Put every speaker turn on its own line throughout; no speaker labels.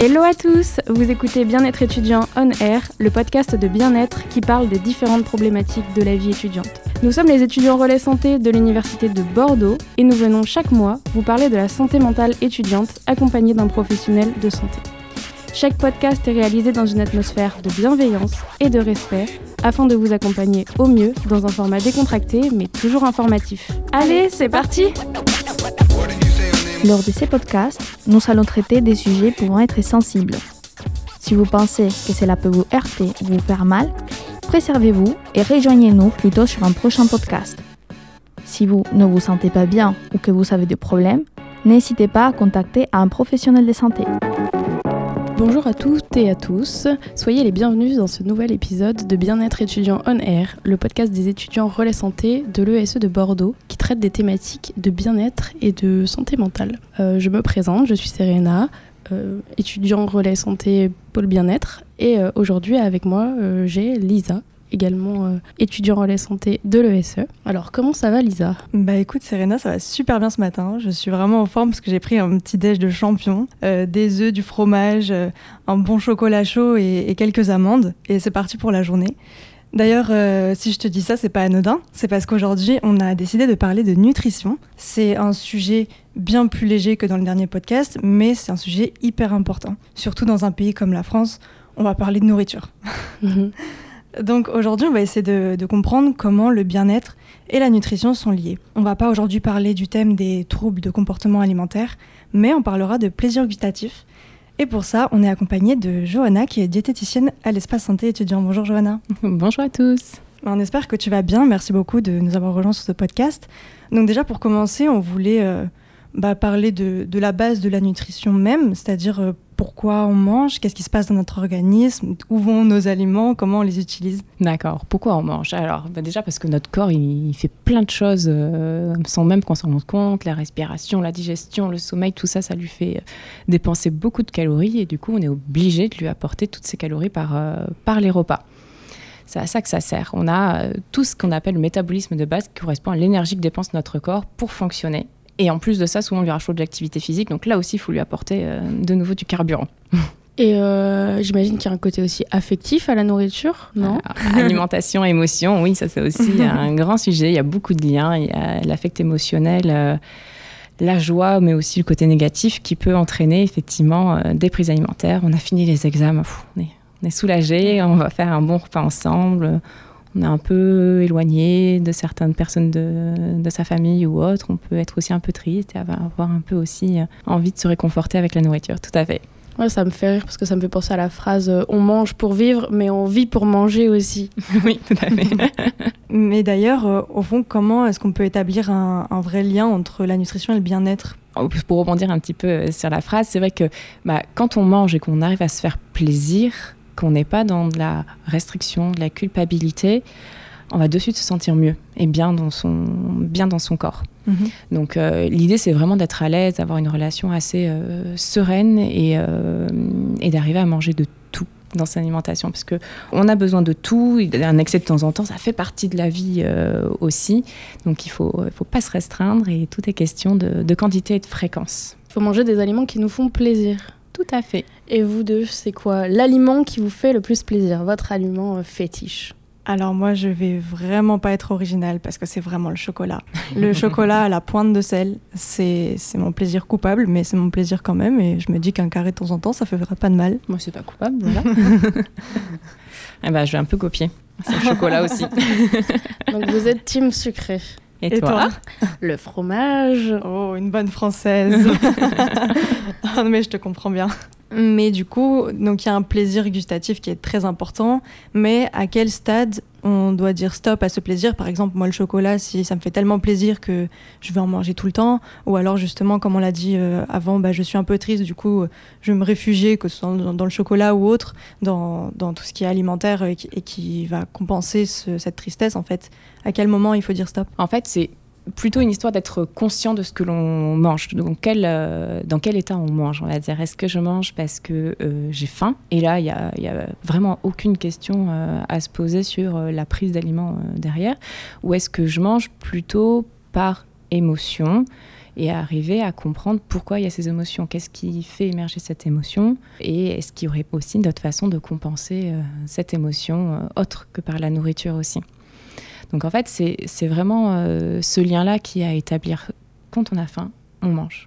Hello à tous, vous écoutez Bien-être étudiant On Air, le podcast de bien-être qui parle des différentes problématiques de la vie étudiante. Nous sommes les étudiants relais santé de l'Université de Bordeaux et nous venons chaque mois vous parler de la santé mentale étudiante accompagnée d'un professionnel de santé. Chaque podcast est réalisé dans une atmosphère de bienveillance et de respect afin de vous accompagner au mieux dans un format décontracté mais toujours informatif. Allez, c'est parti
Lors de ces podcasts, nous allons traiter des sujets pouvant être sensibles. Si vous pensez que cela peut vous heurter ou vous faire mal, préservez-vous et rejoignez-nous plutôt sur un prochain podcast. Si vous ne vous sentez pas bien ou que vous avez des problèmes, n'hésitez pas à contacter un professionnel de santé.
Bonjour à toutes et à tous, soyez les bienvenus dans ce nouvel épisode de Bien-être étudiant on air, le podcast des étudiants relais santé de l'ESE de Bordeaux qui traite des thématiques de bien-être et de santé mentale. Euh, je me présente, je suis Serena, euh, étudiant relais santé pôle bien-être et euh, aujourd'hui avec moi j'ai Lisa également euh, étudiant relais santé de l'ESE. Alors comment ça va Lisa?
Bah écoute Serena, ça va super bien ce matin. Je suis vraiment en forme parce que j'ai pris un petit déj de champion, euh, des œufs, du fromage, euh, un bon chocolat chaud et, et quelques amandes. Et c'est parti pour la journée. D'ailleurs, euh, si je te dis ça, c'est pas anodin. C'est parce qu'aujourd'hui, on a décidé de parler de nutrition. C'est un sujet bien plus léger que dans le dernier podcast, mais c'est un sujet hyper important. Surtout dans un pays comme la France, on va parler de nourriture.
Mhm.
Donc aujourd'hui, on va essayer de, de comprendre comment le bien-être et la nutrition sont liés. On va pas aujourd'hui parler du thème des troubles de comportement alimentaire, mais on parlera de plaisir gustatif. Et pour ça, on est accompagné de Johanna, qui est diététicienne à l'espace santé étudiant. Bonjour Johanna.
Bonjour à tous.
On espère que tu vas bien. Merci beaucoup de nous avoir rejoints sur ce podcast. Donc déjà, pour commencer, on voulait euh, bah, parler de, de la base de la nutrition même, c'est-à-dire euh, pourquoi on mange, qu'est-ce qui se passe dans notre organisme, où vont nos aliments, comment on les utilise.
D'accord. Pourquoi on mange? Alors, bah déjà parce que notre corps, il, fait plein de choses euh, sans même qu'on s'en rende compte. La respiration, la digestion, le sommeil, tout ça, ça lui fait euh, dépenser beaucoup de calories et du coup, on est obligé de lui apporter toutes ces calories par, euh, par les repas. C'est à ça que ça sert. On a tout ce qu'on appelle le métabolisme de base qui correspond à l'énergie que dépense notre corps pour fonctionner. Et en plus de ça, souvent on lui rajoute de l'activité physique. Donc là aussi, il faut lui apporter euh, de nouveau du carburant.
Et euh, j'imagine qu'il y a un côté aussi affectif à la nourriture, non
Alors, alimentation, émotion, oui, ça c'est aussi un grand sujet. Il y a beaucoup de liens. Il y a l'affect émotionnel, euh, la joie, mais aussi le côté négatif qui peut entraîner effectivement des prises alimentaires. On a fini les examens, pff, on, est, on est soulagé, on va faire un bon repas ensemble. On est un peu éloigné de certaines personnes de, de sa famille ou autre. On peut être aussi un peu triste et avoir un peu aussi euh, envie de se réconforter avec la nourriture. Tout à fait.
Ouais, ça me fait rire parce que ça me fait penser à la phrase euh, on mange pour vivre, mais on vit pour manger aussi.
oui, tout à fait.
Mais d'ailleurs, euh, au fond, comment est-ce qu'on peut établir un, un vrai lien entre la nutrition et le bien-être?
Pour rebondir un petit peu sur la phrase, c'est vrai que bah, quand on mange et qu'on arrive à se faire plaisir, qu'on n'est pas dans de la restriction, de la culpabilité, on va de suite se sentir mieux et bien dans son, bien dans son corps. Donc euh, l'idée, c'est vraiment d'être à l'aise, d'avoir une relation assez euh, sereine et, euh, et d'arriver à manger de tout dans sa alimentation parce que on a besoin de tout un excès de temps en temps ça fait partie de la vie aussi donc il faut faut pas se restreindre et tout est question de, de quantité et de fréquence
Il faut manger des aliments qui nous font plaisir.
Tout à fait
Et vous deux, c'est quoi l'aliment qui vous fait le plus plaisir Votre aliment euh, fétiche?
Alors moi, je vais vraiment pas être originale parce que c'est vraiment le chocolat. Le chocolat à la pointe de sel, c'est c'est mon plaisir coupable, mais c'est mon plaisir quand même. Et je me dis qu'un carré de temps en temps, ça ferait pas de mal.
moi c'est pas coupable voilà eh ben, je vais un peu copier c'est le chocolat aussi
Donc vous êtes team sucré.
Et,
Et
toi,
toi
Le fromage.
Oh, une bonne française. Ah, mais je te comprends bien. Mais du coup, donc il y a un plaisir gustatif qui est très important. Mais à quel stade on doit dire stop à ce plaisir? Par exemple, moi le chocolat, si ça me fait tellement plaisir que je vais en manger tout le temps, ou alors justement, comme on l'a dit euh, avant, bah, je suis un peu triste, du coup, euh, je vais me réfugier, que ce soit dans, le chocolat ou autre, dans, dans tout ce qui est alimentaire et qui, et qui va compenser ce- cette tristesse en fait. À quel moment il faut dire stop?
En fait, c'est plutôt une histoire d'être conscient de ce que l'on mange, dans quel, euh, dans quel état on mange, on va dire. Est-ce que je mange parce que euh, j'ai faim? Et là, il n'y a, y a, vraiment aucune question euh, à se poser sur la prise d'aliments derrière. Ou est-ce que je mange plutôt par émotion et arriver à comprendre pourquoi il y a ces émotions, qu'est-ce qui fait émerger cette émotion, et est-ce qu'il y aurait aussi d'autres façons de compenser cette émotion autre que par la nourriture aussi? Donc en fait, c'est vraiment euh, ce lien-là qui à établir. Quand on a faim, on mange.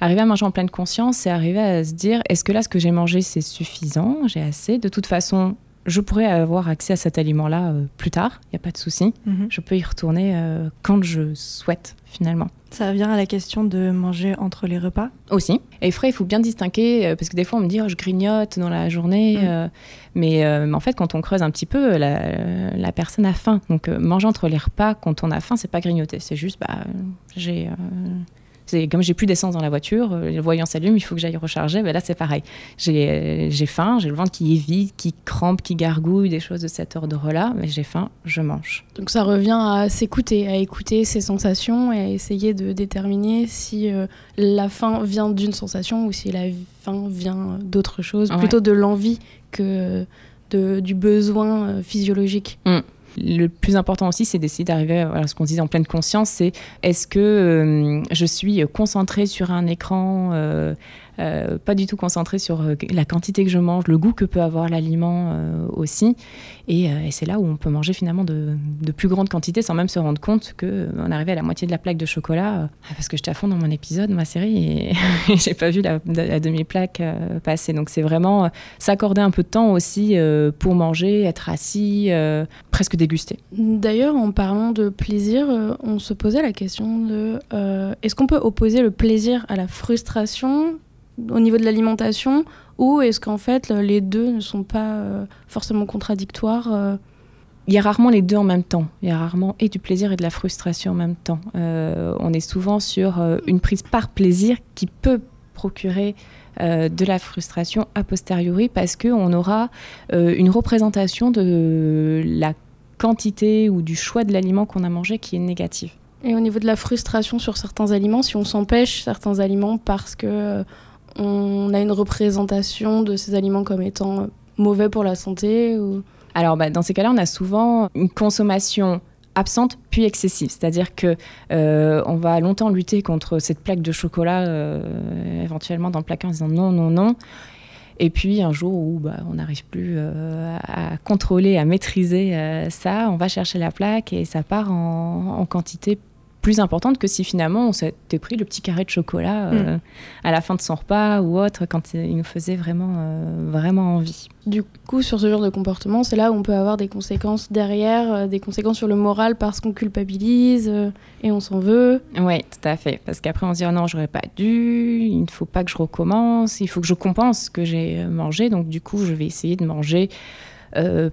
Arriver à manger en pleine conscience, c'est arriver à se dire est-ce que là, ce que j'ai mangé, c'est suffisant? J'ai assez? De toute façon, je pourrais avoir accès à cet aliment-là euh, plus tard, il n'y a pas de souci. Mhm. Je peux y retourner euh, quand je souhaite, finalement.
Ça vient à la question de manger entre les repas?
Aussi. Et frais, il faut bien distinguer, euh, parce que des fois on me dit oh, je grignote dans la journée, mm. mais, en fait quand on creuse un petit peu, la, personne a faim. Donc manger entre les repas quand on a faim, c'est pas grignoter, c'est juste bah, j'ai comme j'ai plus d'essence dans la voiture, euh, le voyant s'allume, il faut que j'aille recharger. Ben là, c'est pareil. J'ai faim, j'ai le ventre qui est vide, qui crampe, qui gargouille, des choses de cet ordre-là. Mais j'ai faim, je mange.
Donc ça revient à s'écouter, à écouter ses sensations et à essayer de déterminer si euh, la faim vient d'une sensation ou si la faim vient d'autre chose, plutôt de l'envie que de, du besoin euh, physiologique.
Mmh. Le plus important aussi, c'est d'essayer d'arriver à ce qu'on disait en pleine conscience, c'est est-ce que euh, je suis concentrée sur un écran euh, pas du tout concentré sur euh, la quantité que je mange, le goût que peut avoir l'aliment euh, aussi. Et, c'est là où on peut manger finalement de, plus grandes quantités sans même se rendre compte qu'on arrivait à la moitié de la plaque de chocolat. parce que j'étais à fond dans mon épisode, ma série, et, j'ai pas vu la, demi-plaque passer. Donc c'est vraiment s'accorder un peu de temps aussi pour manger, être assis, presque déguster.
D'ailleurs, en parlant de plaisir, on se posait la question de est-ce qu'on peut opposer le plaisir à la frustration au niveau de l'alimentation ou est-ce qu'en fait les deux ne sont pas euh, forcément contradictoires euh
il y a rarement les deux en même temps. Il y a rarement et du plaisir et de la frustration en même temps. Euh, on est souvent sur une prise par plaisir qui peut procurer de la frustration a posteriori parce qu'on aura une représentation de la quantité ou du choix de l'aliment qu'on a mangé qui est négative.
Et au niveau de la frustration sur certains aliments, si on s'empêche certains aliments parce que on a une représentation de ces aliments comme étant mauvais pour la santé.
Alors, bah, dans ces cas-là, on a souvent une consommation absente puis excessive, c'est-à-dire que euh, on va longtemps lutter contre cette plaque de chocolat, euh, éventuellement dans le placard en disant non, non, non. Et puis un jour où bah, on n'arrive plus euh, à contrôler, à maîtriser ça, on va chercher la plaque et ça part en, en quantité plus importante que si finalement on s'était pris le petit carré de chocolat euh, mm. à la fin de son repas ou autre quand il nous faisait vraiment, euh, vraiment envie.
Du coup, sur ce genre de comportement, c'est là où on peut avoir des conséquences derrière, euh, des conséquences sur le moral parce qu'on culpabilise et on s'en veut.
Oui, tout à fait. Parce qu'après, on se dit oh non, j'aurais pas dû, il ne faut pas que je recommence, il faut que je compense ce que j'ai mangé. Donc, du coup, je vais essayer de manger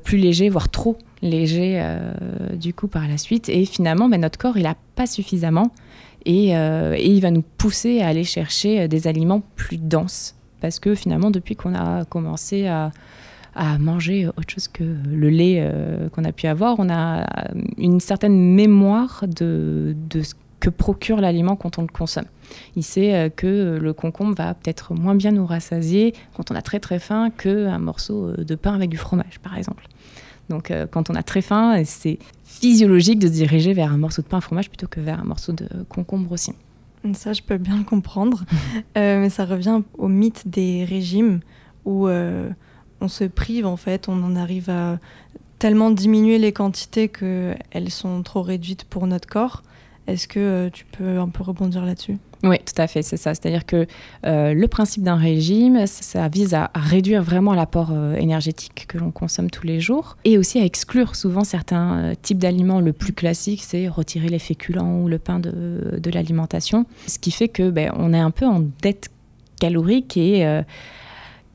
plus léger, voire trop léger euh, du coup par la suite. Et finalement, ben, notre corps, il n'a pas suffisamment. Euh, et, il va nous pousser à aller chercher euh, des aliments plus denses. Parce que finalement, depuis qu'on a commencé à, manger autre chose que le lait qu'on a pu avoir, on a une certaine mémoire de, de ce que procure l'aliment quand on le consomme. Il sait que le concombre va peut-être moins bien nous rassasier quand on a très très faim qu'un morceau de pain avec du fromage, par exemple. Donc euh, quand on a très faim, c'est physiologique de se diriger vers un morceau de pain à fromage plutôt que vers un morceau de concombre aussi.
Ça, je peux bien le comprendre. Euh, mais ça revient au mythe des régimes où euh, on se prive, en fait, on en arrive à tellement diminuer les quantités qu'elles sont trop réduites pour notre corps. Est-ce que tu peux un peu rebondir là-dessus?
Oui, tout à fait, c'est ça. C'est-à-dire que euh, le principe d'un régime, ça, vise à, réduire vraiment l'apport euh, énergétique que l'on consomme tous les jours et aussi à exclure souvent certains euh, types d'aliments. Le plus classique, c'est retirer les féculents ou le pain de, l'alimentation. Ce qui fait que ben, on est un peu en dette calorique et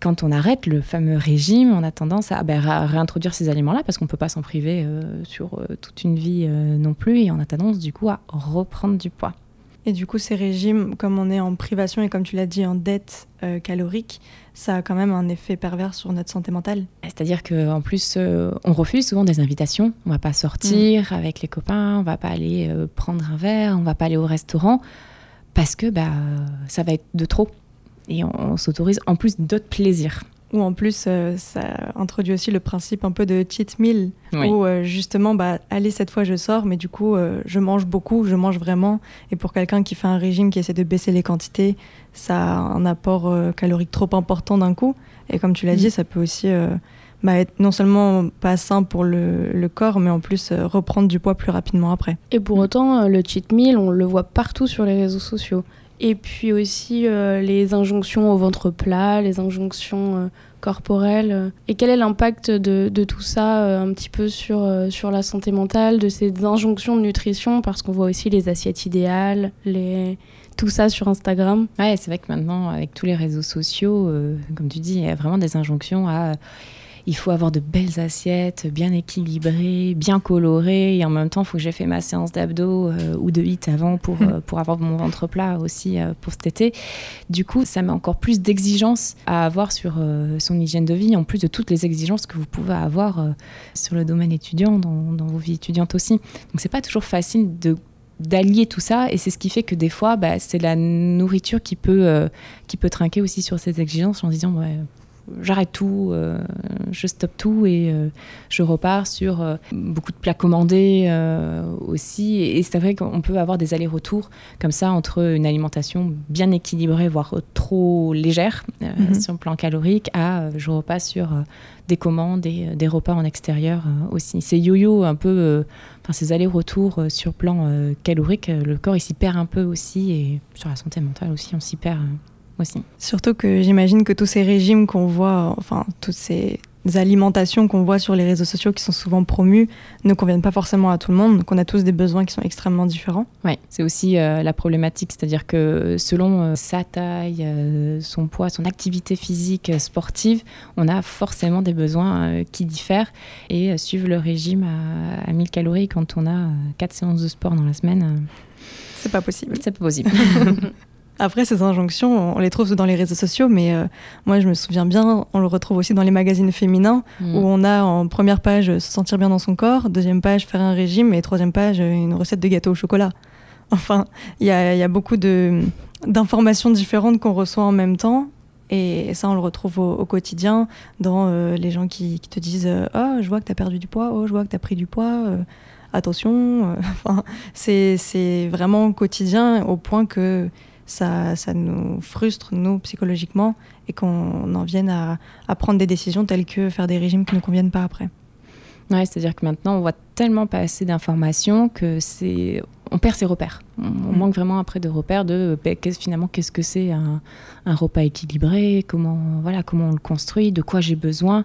quand on arrête le fameux régime, on a tendance à, ben, réintroduire ces aliments-là parce qu'on ne peut pas s'en priver sur toute une vie non plus et on a tendance du coup à reprendre du poids.
Et du coup, ces régimes, comme on est en privation et comme tu l'as dit, en dette euh, calorique, ça a quand même un effet pervers sur notre santé mentale.
C'est-à-dire qu'en plus, euh, on refuse souvent des invitations. On va pas sortir mm. avec les copains, on va pas aller euh, prendre un verre, on va pas aller au restaurant parce que bah, ça va être de trop. Et on s'autorise en plus d'autres plaisirs.
Ou en plus, euh, ça introduit aussi le principe un peu de cheat meal, où euh, justement, bah, allez, cette fois je sors, mais du coup, euh, je mange beaucoup, je mange vraiment. Et pour quelqu'un qui fait un régime, qui essaie de baisser les quantités, ça a un apport calorique trop important d'un coup. Et comme tu l'as mm. dit, ça peut aussi bah, être non seulement pas sain pour le, le corps, mais en plus reprendre du poids plus rapidement après.
Et pour autant, le cheat meal, on le voit partout sur les réseaux sociaux. Et puis aussi euh, les injonctions au ventre plat, les injonctions euh, corporelles. Et quel est l'impact de, tout ça euh, un petit peu sur, sur la santé mentale, de ces injonctions de nutrition? Parce qu'on voit aussi les assiettes idéales, les... tout ça sur Instagram.
Ouais, c'est vrai que maintenant, avec tous les réseaux sociaux, comme tu dis, il y a vraiment des injonctions à il faut avoir de belles assiettes, bien équilibrées, bien colorées, et en même temps, il faut que j'ai fait ma séance d'abdos euh, ou de hit avant pour, hmm. euh, pour avoir mon ventre plat aussi euh, pour cet été. Du coup, ça met encore plus d'exigences à avoir sur son hygiène de vie, en plus de toutes les exigences que vous pouvez avoir sur le domaine étudiant, dans, dans, vos vies étudiantes aussi. Donc, c'est pas toujours facile de d'allier tout ça et c'est ce qui fait que des fois bah, c'est la nourriture qui peut qui peut trinquer aussi sur ces exigences en disant ouais, j'arrête tout, euh, je stoppe tout et euh, je repars sur euh, beaucoup de plats commandés aussi. Et, c'est vrai qu'on peut avoir des allers-retours comme ça entre une alimentation bien équilibrée, voire trop légère mhm. sur le plan calorique, à je repasse sur des commandes et des repas en extérieur aussi. C'est yo-yo un peu, enfin ces allers-retours sur plan calorique, le corps il s'y perd un peu aussi et sur la santé mentale aussi on s'y perd aussi.
Surtout que j'imagine que tous ces régimes qu'on voit, enfin toutes ces alimentations qu'on voit sur les réseaux sociaux qui sont souvent promues ne conviennent pas forcément à tout le monde. Donc on a tous des besoins qui sont extrêmement différents.
Oui, c'est aussi euh, la problématique, c'est-à-dire que selon euh, sa taille, euh, son poids, son activité physique sportive, on a forcément des besoins qui diffèrent. Et suivre le régime à, à 1000 calories quand on a 4 séances de sport dans la semaine,
c'est pas possible.
C'est pas possible.
Après, ces injonctions, on les trouve dans les réseaux sociaux, mais euh, moi, je me souviens bien, on le retrouve aussi dans les magazines féminins, mm. où on a en première page se sentir bien dans son corps, deuxième page faire un régime, et troisième page une recette de gâteau au chocolat. Enfin, il y a, beaucoup d'informations différentes qu'on reçoit en même temps, et ça, on le retrouve au, quotidien dans euh, les gens qui, te disent Oh, je vois que tu as perdu du poids, oh, je vois que tu as pris du poids. Euh, attention, enfin, c'est vraiment quotidien au point que ça, ça nous frustre, nous, psychologiquement, et qu'on en vienne à, à, prendre des décisions telles que faire des régimes qui ne nous conviennent pas après.
Ouais, c'est-à-dire que maintenant, on voit tellement pas assez d'informations que c'est on perd ses repères. On, mm. manque vraiment après de repères de ben, finalement qu'est-ce que c'est un, un, repas équilibré, comment voilà comment on le construit, de quoi j'ai besoin.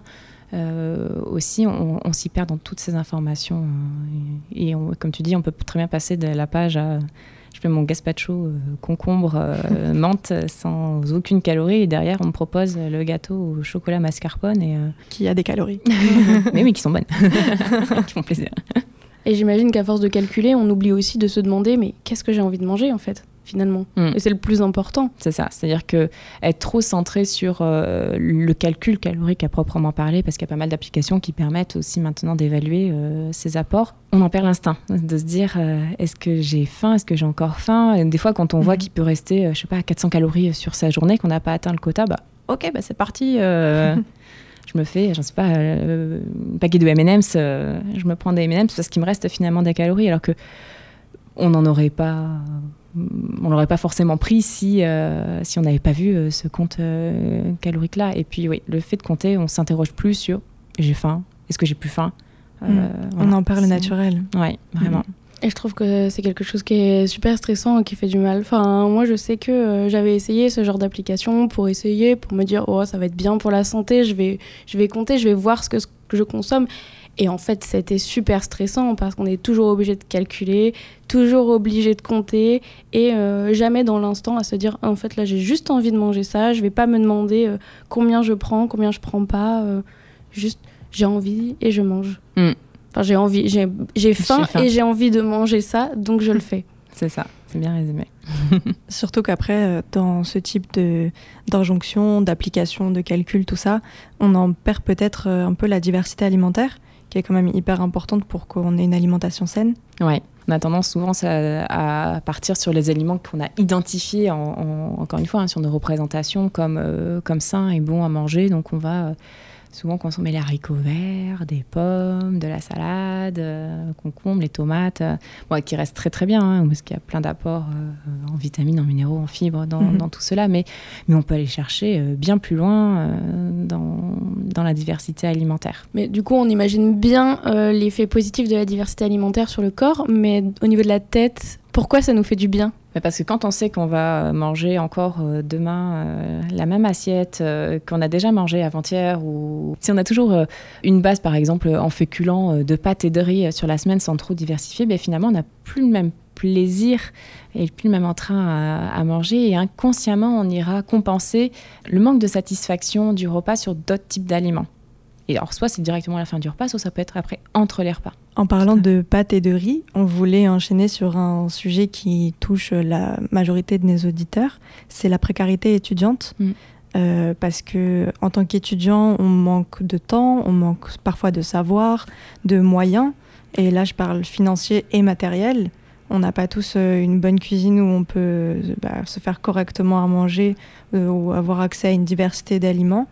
Euh, aussi, on, on s'y perd dans toutes ces informations. Et, et on, comme tu dis, on peut très bien passer de la page à je fais mon gazpacho euh, concombre euh, menthe sans aucune calorie. Et derrière on me propose le gâteau au chocolat mascarpone et euh,
qui a des calories.
Mais oui qui sont bonnes. Qui font plaisir.
Et j'imagine qu'à force de calculer on oublie aussi de se demander mais qu'est-ce que j'ai envie de manger en fait? Finalement. Mm. Et c'est le plus important.
C'est ça. C'est-à-dire que être trop centré sur euh, le calcul calorique à proprement parler, parce qu'il y a pas mal d'applications qui permettent aussi maintenant d'évaluer euh, ces apports, on en perd l'instinct de se dire euh, est-ce que j'ai faim, est-ce que j'ai encore faim? Et des fois, quand on voit mm. qu'il peut rester, je sais pas, 400 calories sur sa journée, qu'on n'a pas atteint le quota, bah ok, bah c'est parti. je me fais, j'en sais pas, un paquet de M&M's, je me prends des M&M's parce qu'il me reste finalement des calories, alors que on n'en aurait pas on l'aurait pas forcément pris si, euh, si on n'avait pas vu euh, ce compte euh, calorique là. Et puis oui, le fait de compter, on s'interroge plus sur j'ai faim, est-ce que j'ai plus faim?
Mm. On en parle naturel.
Oui, vraiment. Mm.
Et je trouve que c'est quelque chose qui est super stressant et qui fait du mal. Enfin, moi, je sais que j'avais essayé ce genre d'application pour essayer, pour me dire, oh, ça va être bien pour la santé, je vais, je vais compter, je vais voir ce que, ce que je consomme. Et en fait, c'était super stressant parce qu'on est toujours obligé de calculer, toujours obligé de compter et euh, jamais dans l'instant à se dire en fait là j'ai juste envie de manger ça, je vais pas me demander euh, combien je prends, combien je prends pas, euh, juste j'ai envie et je mange. Hmm. Enfin, j'ai envie, j'ai faim, faim, et j'ai envie de manger ça, donc je le fais.
C'est ça, c'est bien résumé.
Surtout qu'après, dans ce type d'injonction, d'application, de calcul, tout ça, on en perd peut-être un peu la diversité alimentaire, qui est quand même hyper importante pour qu'on ait une alimentation saine.
Ouais on a tendance souvent à, partir sur les aliments qu'on a identifiés, encore une fois, hein, sur nos représentations comme, euh, comme sains et bons à manger. Donc on va souvent consommer les haricots verts, des pommes, de la salade, euh, concombre, les tomates, euh, qui restent très très bien, hein, parce qu'il y a plein d'apports euh, en vitamines, en minéraux, en fibres dans, mhm. dans, tout cela, mais, mais on peut aller chercher bien plus loin dans, dans, la diversité alimentaire.
Mais du coup, on imagine bien l'effet positif de la diversité alimentaire sur le corps, mais au niveau de la tête, pourquoi ça nous fait du bien?
Parce que quand on sait qu'on va manger encore euh, demain euh, la même assiette euh, qu'on a déjà mangé avant-hier, ou si on a toujours une base, par exemple, en féculents de pâtes et de riz sur la semaine sans trop diversifier, ben, finalement, on n'a plus le même plaisir et plus le même entrain à, manger et inconsciemment on ira compenser le manque de satisfaction du repas sur d'autres types d'aliments. Et alors soit c'est directement à la fin du repas, soit ça peut être après entre les repas.
En parlant de pâtes et de riz, on voulait enchaîner sur un sujet qui touche la majorité de nos auditeurs, c'est la précarité étudiante. Mm. Euh, parce que en tant qu'étudiant, on manque de temps, on manque parfois de savoir, de moyens. Et là, je parle financier et matériel. On n'a pas tous euh, une bonne cuisine où on peut euh, bah, se faire correctement à manger ou avoir accès à une diversité d'aliments.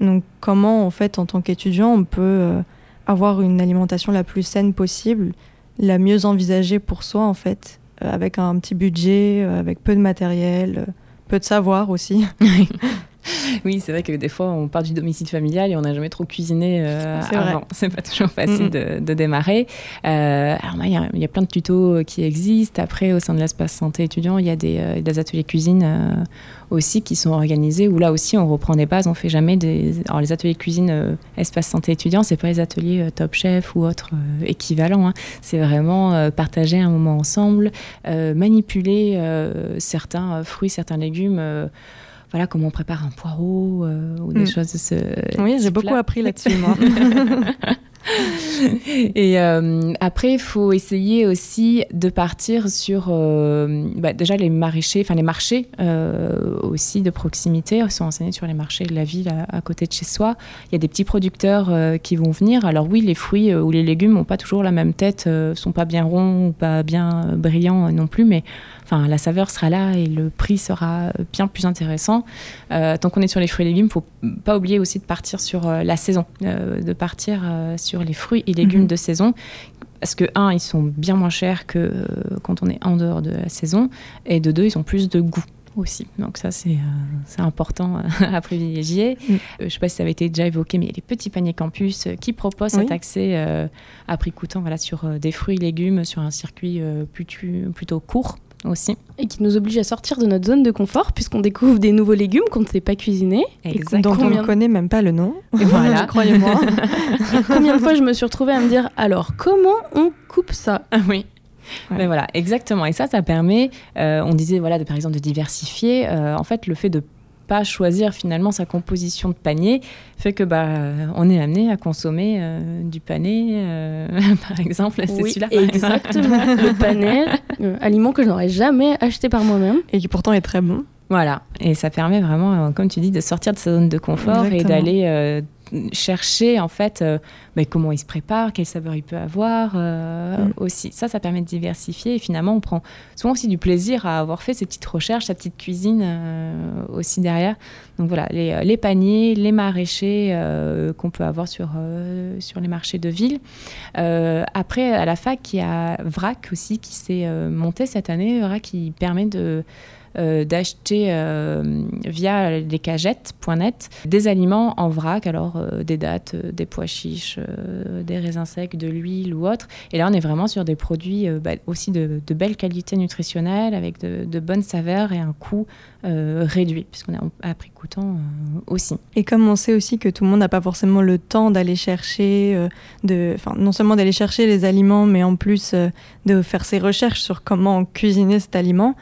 Donc, comment, en fait, en tant qu'étudiant, on peut avoir une alimentation la plus saine possible, la mieux envisagée pour soi en fait, euh, avec un petit budget, euh, avec peu de matériel, euh, peu de savoir aussi.
oui, c'est vrai que des fois, on part du domicile familial et on n'a jamais trop cuisiné euh, avant. C'est pas toujours facile de, démarrer. Euh, alors, il y, a plein de tutos qui existent. Après, au sein de l'espace santé étudiant, il y a des, euh, ateliers cuisine aussi qui sont organisés où là aussi, on reprend des bases. On fait jamais des. Alors, les ateliers cuisine espace santé étudiant, c'est pas les ateliers Top Chef ou autres équivalents. Hein. C'est vraiment partager un moment ensemble, manipuler certains fruits, certains légumes voilà comment on prépare un poireau euh, ou des mm. choses de ce.
Oui, j'ai beaucoup appris là-dessus moi.
et euh, après, il faut essayer aussi de partir sur euh, bah, déjà les maraîchers, enfin les marchés aussi de proximité. Ils sont enseignés sur les marchés de la ville à, côté de chez soi. Il y a des petits producteurs qui vont venir. Alors oui, les fruits ou les légumes n'ont pas toujours la même tête, sont pas bien ronds ou pas bien brillants non plus, mais enfin, la saveur sera là et le prix sera bien plus intéressant. Euh, tant qu'on est sur les fruits et légumes, il ne faut pas oublier aussi de partir sur euh, la saison, euh, de partir sur les fruits et légumes mhm. de saison. Parce que, un, ils sont bien moins chers que quand on est en dehors de la saison, et de deux, ils ont plus de goût aussi. Donc ça, c'est important à privilégier. Mm. je ne sais pas si ça avait été déjà évoqué, mais il y a les petits paniers campus qui proposent cet accès à prix coûtant voilà, sur des fruits et légumes sur un circuit plutôt court aussi.
Et qui nous oblige à sortir de notre zone de confort puisqu'on découvre des nouveaux légumes qu'on ne sait pas cuisiner.
Et dont on ne connaît même pas le nom.
voilà, croyez-moi. combien de fois je me suis retrouvée à me dire alors comment on coupe ça?
Ah Oui. Mais voilà, exactement. Et ça, ça permet, euh, on disait, voilà, de, par exemple, de diversifier. Euh, en fait, le fait de pas choisir finalement sa composition de panier fait que bah on est amené à consommer euh, du panais euh, par exemple
c'est celui-là. exactement. Le panais euh, aliment que je n'aurais jamais acheté par moi-même.
Et qui pourtant est très bon.
Voilà. Et ça permet vraiment comme tu dis de sortir de sa zone de confort et d'aller chercher en fait euh, comment il se prépare, quelle saveur il peut avoir euh, mm. aussi. Ça, ça permet de diversifier et finalement on prend souvent aussi du plaisir à avoir fait ces petites recherches, sa petite cuisine euh, aussi derrière. Donc voilà, les, paniers, les maraîchers qu'on peut avoir sur, sur les marchés de ville. après, à la fac, il y a VRAC aussi qui s'est monté cette année, VRAC qui permet de d'acheter euh, via les cagettes.net des aliments en vrac, alors euh, des dates, des pois chiches, des raisins secs, de l'huile ou autre. Et là, on est vraiment sur des produits bah, aussi de, belle qualité nutritionnelle, avec de, bonnes saveurs et un coût réduit, puisqu'on est à prix coûtant aussi.
Et comme on sait aussi que tout le monde n'a pas forcément le temps d'aller chercher, de, non seulement d'aller chercher les aliments, mais en plus de faire ses recherches sur comment cuisiner cet aliment,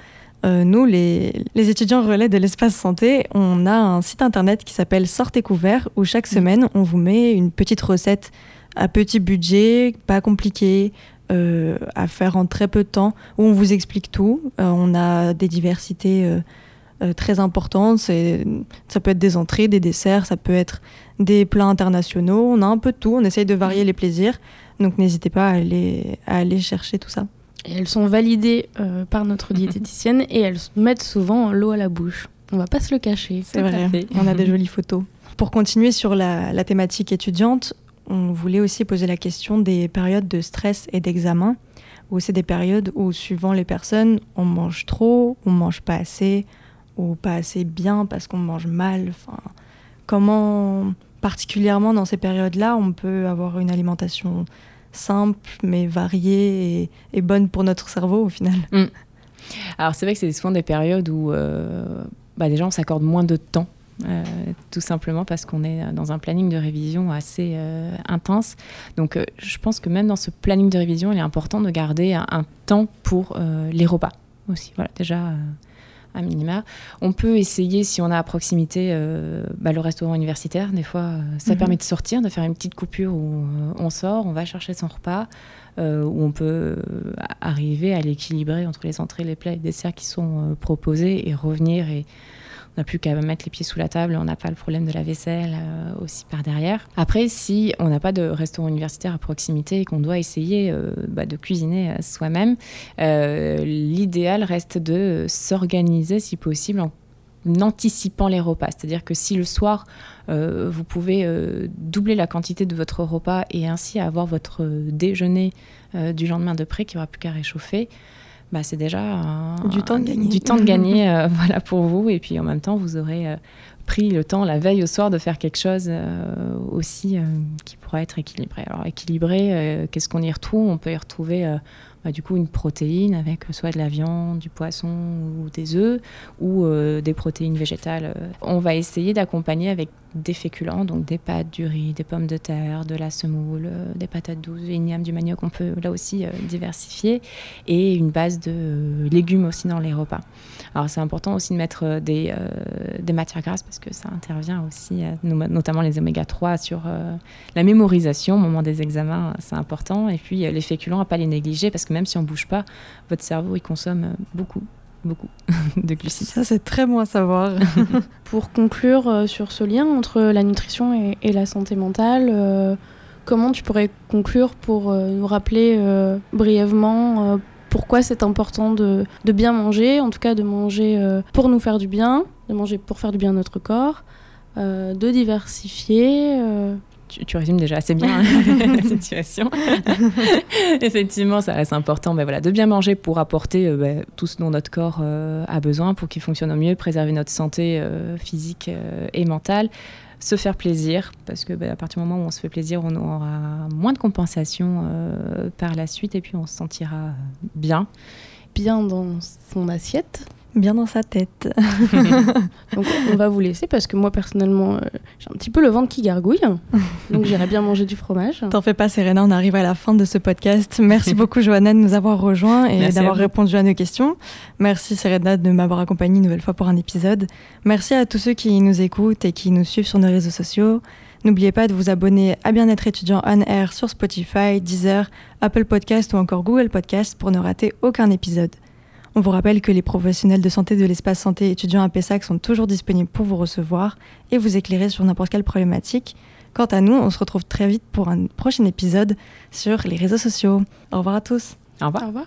euh, nous, les, étudiants relais de l'espace santé, on a un site internet qui s'appelle Sortez couvert où chaque mm. semaine, on vous met une petite recette à petit budget, pas compliquée, à faire en très peu de temps, où on vous explique tout. on a des diversités très importantes. Ça peut être des entrées, des desserts, ça peut être des plats internationaux. On a un peu de tout. On essaye de varier les plaisirs. Donc n'hésitez pas à aller, à aller chercher tout ça.
Et elles sont validées par notre diététicienne et elles mettent souvent l'eau à la bouche. On va pas se le cacher.
C'est vrai. On a des jolies photos. Pour continuer sur la, thématique étudiante, on voulait aussi poser la question des périodes de stress et d'examen, où c'est des périodes où, suivant les personnes, on mange trop, on mange pas assez, ou pas assez bien parce qu'on mange mal. Enfin, comment, particulièrement dans ces périodes-là, on peut avoir une alimentation simple mais variée et, bonne pour notre cerveau au final. Mm.
Alors c'est vrai que c'est souvent des périodes où euh, bah, déjà on s'accorde moins de temps euh, tout simplement parce qu'on est dans un planning de révision assez euh, intense. Donc euh, je pense que même dans ce planning de révision, il est important de garder un, temps pour les repas aussi. Voilà, déjà un minima. On peut essayer, si on a à proximité bah, le restaurant universitaire, des fois ça mhm. permet de sortir, de faire une petite coupure où on sort, on va chercher son repas. où on peut arriver à l'équilibrer entre les entrées, les plats et les desserts qui sont proposés et revenir et on n'a plus qu'à mettre les pieds sous la table, on n'a pas le problème de la vaisselle euh, aussi par derrière. Après, si on n'a pas de restaurant universitaire à proximité et qu'on doit essayer euh, bah, de cuisiner euh, soi-même, l'idéal reste de s'organiser si possible en anticipant les repas. C'est-à-dire que si le soir, vous pouvez doubler la quantité de votre repas et ainsi avoir votre déjeuner du lendemain de près qui aura plus qu'à réchauffer, bah, c'est déjà
du temps de gagner,
du temps de gagner euh, voilà, pour vous. Et puis en même temps, vous aurez euh, pris le temps la veille au soir de faire quelque chose euh, aussi qui pourra être équilibré. Alors équilibré, qu'est-ce qu'on y retrouve? On peut y retrouver bah, du coup une protéine avec soit de la viande, du poisson ou des œufs ou des protéines végétales. On va essayer d'accompagner avec des féculents, donc des pâtes, du riz, des pommes de terre, de la semoule, euh, des patates douces, igname, du manioc, on peut là aussi euh, diversifier, et une base de euh, légumes aussi dans les repas. Alors c'est important aussi de mettre des, des, matières grasses parce que ça intervient aussi, notamment les oméga 3, sur la mémorisation au moment des examens, c'est important, et puis les féculents à pas les négliger parce que même si on bouge pas, votre cerveau il consomme beaucoup beaucoup de glucides.
Ça, c'est très bon à savoir.
Pour conclure euh, sur ce lien entre la nutrition et, la santé mentale, euh, comment tu pourrais conclure pour euh, nous rappeler brièvement pourquoi c'est important de, de, bien manger, en tout cas de manger pour nous faire du bien, de manger pour faire du bien à notre corps, de diversifier
tu, résumes déjà assez bien la situation. Effectivement, ça reste important ben voilà, de bien manger pour apporter euh, ben, tout ce dont notre corps euh, a besoin pour qu'il fonctionne au mieux, préserver notre santé euh, physique et mentale se faire plaisir, parce que ben, à partir du moment où on se fait plaisir, on aura moins de compensation par la suite et puis on se sentira bien.
Bien dans son assiette
bien dans sa tête.
donc on va vous laisser parce que moi personnellement euh, j'ai un petit peu le ventre qui gargouille. Donc j'irai bien manger du fromage.
T'en fais pas Serena, on arrive à la fin de ce podcast. Merci beaucoup Johanna de nous avoir rejoints et d'avoir répondu à nos questions. Merci Serena de m'avoir accompagnée une nouvelle fois pour un épisode. Merci à tous ceux qui nous écoutent et qui nous suivent sur nos réseaux sociaux. N'oubliez pas de vous abonner à Bien-être étudiant on air sur Spotify, Deezer, Apple Podcast ou encore Google Podcast pour ne rater aucun épisode. On vous rappelle que les professionnels de santé de l'espace santé étudiant à Pessac sont toujours disponibles pour vous recevoir et vous éclairer sur n'importe quelle problématique. Quant à nous, on se retrouve très vite pour un prochain épisode sur les réseaux sociaux. Au revoir à tous.
Au revoir. Au revoir.